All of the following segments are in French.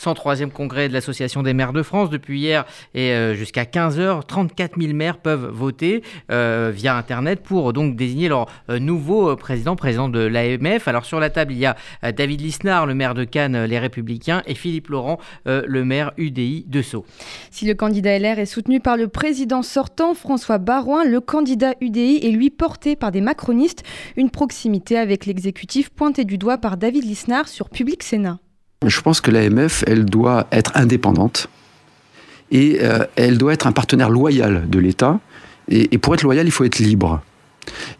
103e congrès de l'Association des maires de France depuis hier et jusqu'à 15h. 34 000 maires peuvent voter via Internet pour donc désigner leur nouveau président, président de l'AMF. Alors sur la table, il y a David Lisnard, le maire de Cannes, les Républicains, et Philippe Laurent, le maire UDI de Sceaux. Si le candidat LR est soutenu par le président sortant, François Barouin, le candidat UDI est lui porté par des macronistes. Une proximité avec l'exécutif pointée du doigt par David Lisnard sur Public Sénat. Je pense que l'AMF, elle doit être indépendante et euh, elle doit être un partenaire loyal de l'État. Et, pour être loyal, il faut être libre.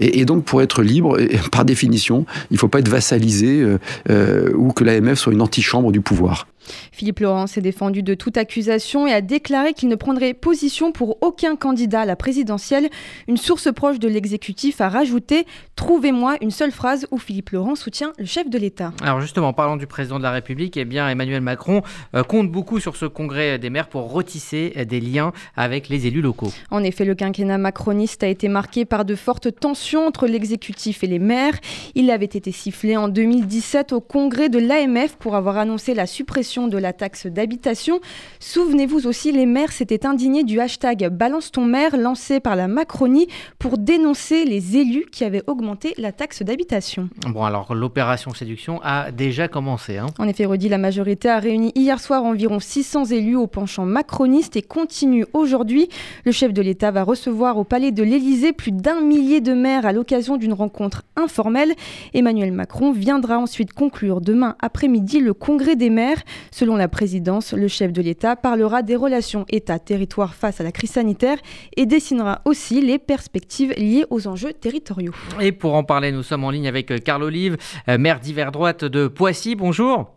Et, donc, pour être libre, par définition, il ne faut pas être vassalisé euh, euh, ou que l'AMF soit une antichambre du pouvoir. Philippe Laurent s'est défendu de toute accusation et a déclaré qu'il ne prendrait position pour aucun candidat à la présidentielle. Une source proche de l'exécutif a rajouté Trouvez-moi une seule phrase où Philippe Laurent soutient le chef de l'État. Alors justement, parlant du président de la République, eh bien Emmanuel Macron euh, compte beaucoup sur ce congrès des maires pour retisser des liens avec les élus locaux. En effet, le quinquennat macroniste a été marqué par de fortes tensions entre l'exécutif et les maires. Il avait été sifflé en 2017 au congrès de l'AMF pour avoir annoncé la suppression de la taxe d'habitation. Souvenez-vous aussi, les maires s'étaient indignés du hashtag Balance ton maire lancé par la Macronie pour dénoncer les élus qui avaient augmenté la taxe d'habitation. Bon, alors l'opération séduction a déjà commencé. Hein. En effet, redit la majorité a réuni hier soir environ 600 élus au penchant macroniste et continue aujourd'hui. Le chef de l'État va recevoir au palais de l'Élysée plus d'un millier de maires à l'occasion d'une rencontre informelle. Emmanuel Macron viendra ensuite conclure demain après-midi le congrès des maires. Selon la présidence, le chef de l'État parlera des relations État-territoire face à la crise sanitaire et dessinera aussi les perspectives liées aux enjeux territoriaux. Et pour en parler, nous sommes en ligne avec euh, Carl Olive, euh, maire d'hiver droite de Poissy. Bonjour.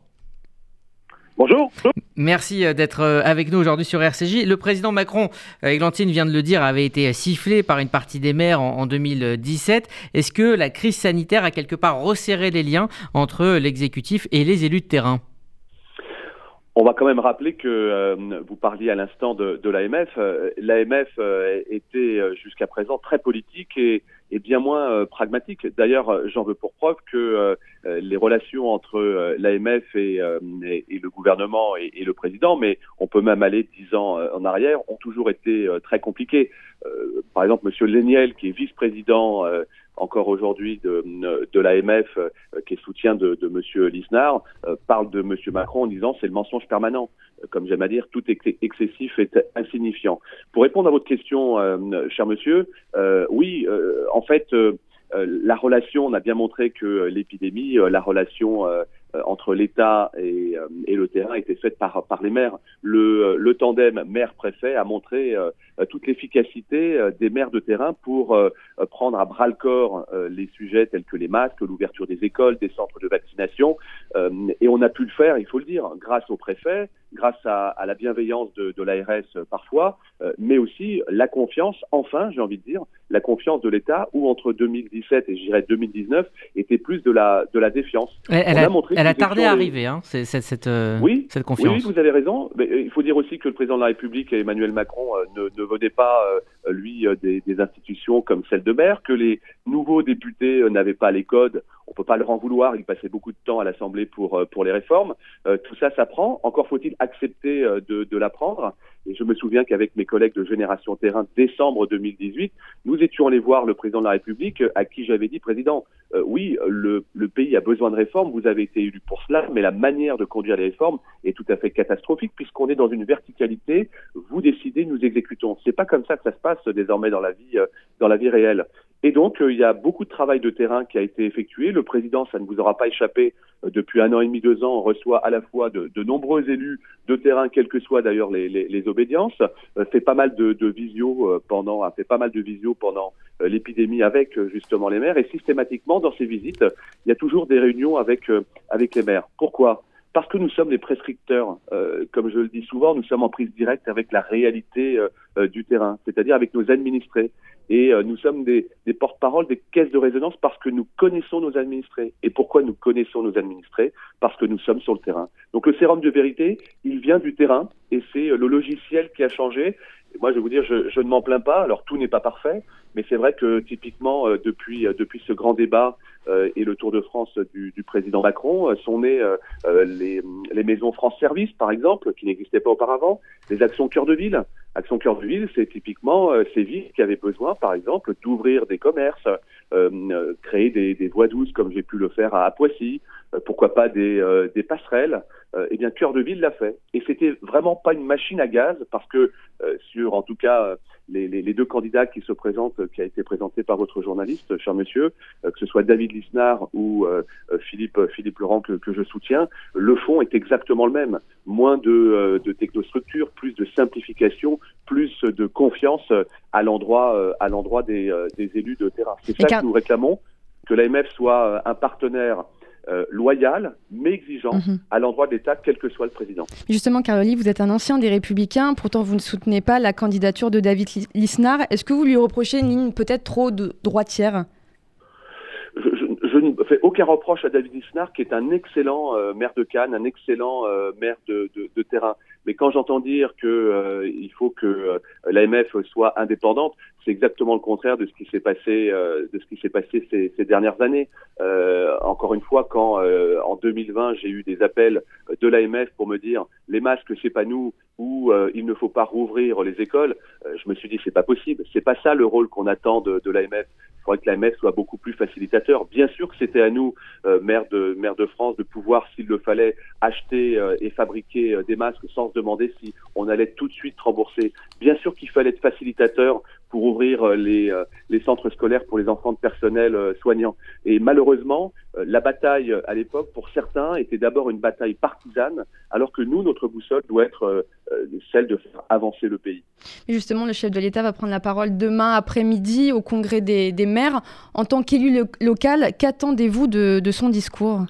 Bonjour. Merci euh, d'être avec nous aujourd'hui sur RCJ. Le président Macron, Églantine vient de le dire, avait été sifflé par une partie des maires en 2017. Est-ce que la crise sanitaire a quelque part resserré les liens entre l'exécutif et les élus de terrain? On va quand même rappeler que euh, vous parliez à l'instant de, de l'AMF. Euh, L'AMF euh, était jusqu'à présent très politique et, bien moins pragmatique. D'ailleurs, j'en veux pour preuve que les relations entre l'AMF et, et, le gouvernement et, le président, mais on peut même aller dix ans en arrière, ont toujours été très compliquées. par exemple, Monsieur Léniel, qui est vice-président encore aujourd'hui de, de l'AMF, euh, qui est soutien de, de M. Lisnard, euh, parle de M. Macron en disant c'est le mensonge permanent. Euh, comme j'aime à dire, tout excessif est insignifiant. Pour répondre à votre question, cher monsieur, oui, en fait, la relation, on a bien montré que l'épidémie, la relation entre l'État et, euh, et, le terrain était faite par, par les maires. Le, le tandem maire-préfet a montré euh, toute l'efficacité des maires de terrain pour prendre à bras le corps les sujets tels que les masques, l'ouverture des écoles, des centres de vaccination. et on a pu le faire, il faut le dire, grâce au préfet, grâce à, à la bienveillance de, de l'ARS parfois, mais aussi la confiance, enfin, j'ai envie de dire, la confiance de l'État, où entre 2017 et je dirais 2019 était plus de la, de la défiance. Elle, a, montré elle a tardé à arriver, hein, cette, cette, euh, oui, cette confiance. Oui, vous avez raison. Mais euh, il faut dire aussi que le président de la République, Emmanuel Macron, euh, ne, ne venait pas, lui, des, des, institutions comme celle de maire, que les nouveaux députés n'avaient pas les codes. On peut pas leur en vouloir. Il passait beaucoup de temps à l'Assemblée pour, pour les réformes. tout ça, ça prend. Encore faut-il accepter de, de l'apprendre. Et je me souviens qu'avec mes collègues de Génération Terrain, décembre 2018, nous étions allés voir le président de la République, à qui j'avais dit, président, euh, oui, le, le, pays a besoin de réformes, vous avez été élu pour cela, mais la manière de conduire les réformes est tout à fait catastrophique puisqu'on est dans une verticalité. Vous décidez, nous exécutons. C'est pas comme ça que ça se passe désormais dans la vie, euh, dans la vie réelle. Et donc, euh, il y a beaucoup de travail de terrain qui a été effectué. Le président, ça ne vous aura pas échappé, depuis un an et demi, deux ans, reçoit à la fois de, nombreux élus de terrain, quelles que soient d'ailleurs les, les, obédiences, fait pas mal de, visio pendant, fait pas mal de visio pendant l'épidémie avec justement les maires, et systématiquement dans ces visites, il y a toujours des réunions avec avec les maires. Pourquoi? Parce que nous sommes les prescripteurs, euh, comme je le dis souvent, nous sommes en prise directe avec la réalité euh, euh, du terrain, c'est-à-dire avec nos administrés. Et nous sommes des, des porte-parole des caisses de résonance parce que nous connaissons nos administrés. Et pourquoi nous connaissons nos administrés? Parce que nous sommes sur le terrain. Donc le sérum de vérité, il vient du terrain et c'est le logiciel qui a changé. Moi, je vais vous dire, je, je ne m'en plains pas. Alors, tout n'est pas parfait, mais c'est vrai que typiquement, depuis, depuis ce grand débat et le Tour de France du, du président Macron, sont nées les, les maisons France Service, par exemple, qui n'existaient pas auparavant, les actions cœur de ville. Action cœur de ville, c'est typiquement ces villes qui avaient besoin, par exemple, d'ouvrir des commerces, euh, créer des, des, voies douces comme j'ai pu le faire à, Poissy, euh, pourquoi pas des, euh, des passerelles. eh bien, Cœur de Ville l'a fait. Et c'était vraiment pas une machine à gaz parce que sur, en tout cas, les, les, les, deux candidats qui se présentent, qui a été présenté par votre journaliste, cher monsieur, que ce soit David Lisnard ou Philippe Philippe Laurent que, que, je soutiens, le fond est exactement le même. Moins de, de technostructure, plus de simplification, de confiance à l'endroit à l'endroit des, des élus de terrain. C'est ça nous réclamons que l'AMF soit euh, un partenaire euh, loyal, mais exigeant mhm. à l'endroit de l'État, quel que soit le président. Justement, Caroli, vous êtes un ancien des Républicains, pourtant vous ne soutenez pas la candidature de David Lisnard. Est-ce que vous lui reprochez une ligne peut-être trop de droitière? Je, ne fais aucun reproche à David Lisnard, qui est un excellent euh, maire de Cannes, un excellent maire de, de, terrain. Mais quand j'entends dire que il faut que l'AMF soit indépendante, c'est exactement le contraire de ce qui s'est passé euh, de ce qui s'est passé ces, dernières années. Euh, encore une fois, quand euh, en 2020 j'ai eu des appels de l'AMF pour me dire les masques c'est pas nous ou euh, il ne faut pas rouvrir les écoles, je me suis dit c'est pas possible. C'est pas ça le rôle qu'on attend de l'AMF. Il faudrait que l'AMF soit beaucoup plus facilitateur. Bien sûr que c'était à nous, maire de maire de France, de pouvoir, s'il le fallait, acheter et fabriquer des masques sans se demander si on allait tout de suite rembourser. Bien sûr qu'il fallait être facilitateur pour ouvrir euh, les, euh, les, centres scolaires pour les enfants de personnel euh, soignant. Et malheureusement, la bataille à l'époque, pour certains, était d'abord une bataille partisane, alors que nous, notre boussole doit être celle de faire avancer le pays. justement, le chef de l'État va prendre la parole demain après-midi au congrès des, des maires. En tant qu'élu local, qu'attendez-vous de, de son discours?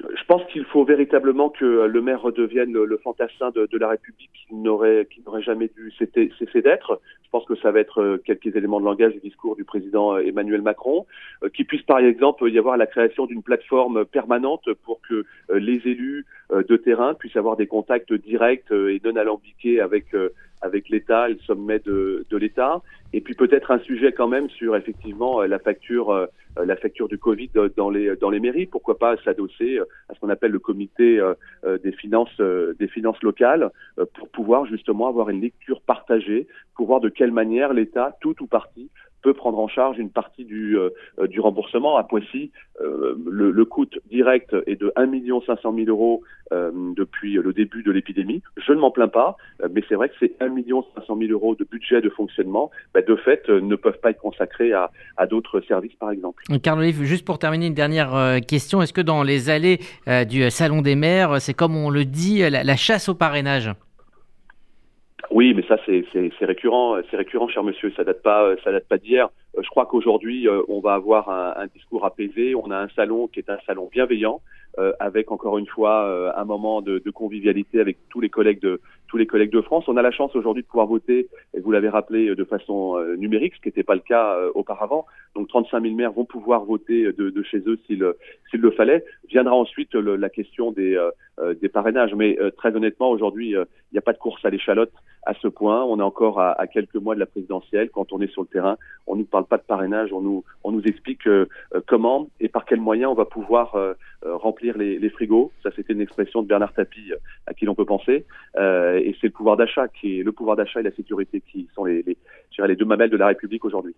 Je pense qu'il faut véritablement que le maire redevienne le, fantassin de, de, la République qui n'aurait qui n'aurait jamais dû cesser d'être. Je pense que ça va être euh, quelques éléments de langage du discours du président euh, Emmanuel Macron, euh, qui puisse par exemple y avoir la création d'une plateforme permanente pour que les élus de terrain puissent avoir des contacts directs et non alambiqués avec avec l'État et le sommet de, l'État. Et puis peut-être un sujet quand même sur effectivement la facture euh, la facture du Covid dans les mairies. Pourquoi pas s'adosser euh, à ce qu'on appelle le comité euh, des finances des finances locales pour pouvoir justement avoir une lecture partagée, pour voir de quelle manière l'État, tout ou partie, peut prendre en charge une partie du, euh, du remboursement. À Poissy, euh, le, coût direct est de 1 500 000 euros euh, depuis le début de l'épidémie. Je ne m'en plains pas, mais c'est vrai que ces 1 500 000 euros de budget de fonctionnement, bah, de fait, ne peuvent pas être consacrés à, à d'autres services, par exemple. Carl Olive, juste pour terminer, une dernière question. Est-ce que dans les allées du Salon des maires, c'est comme on le dit, la chasse au parrainage? Oui, mais ça c'est récurrent, c'est récurrent, cher monsieur. Ça date pas, ça date pas d'hier. Euh, je crois qu'aujourd'hui, euh, on va avoir un, un, discours apaisé. On a un salon qui est un salon bienveillant, euh, avec encore une fois un moment de, de, convivialité avec tous les collègues de tous les collègues de France. On a la chance aujourd'hui de pouvoir voter, et vous l'avez rappelé, de façon numérique, ce qui n'était pas le cas auparavant. Donc 35 000 maires vont pouvoir voter de, de chez eux s'il s'il le fallait. Viendra ensuite le, la question des des parrainages. Mais très honnêtement, aujourd'hui, il n'y a pas de course à l'échalote à ce point. On est encore à, à, quelques mois de la présidentielle. Quand on est sur le terrain, on nous parle pas de parrainage, on nous, on nous explique euh, euh, comment et par quels moyens on va pouvoir euh, remplir les, frigos. Ça, c'était une expression de Bernard Tapie à qui l'on peut penser. et c'est le pouvoir d'achat qui est le pouvoir d'achat et la sécurité qui sont les, les, les deux mamelles de la République aujourd'hui.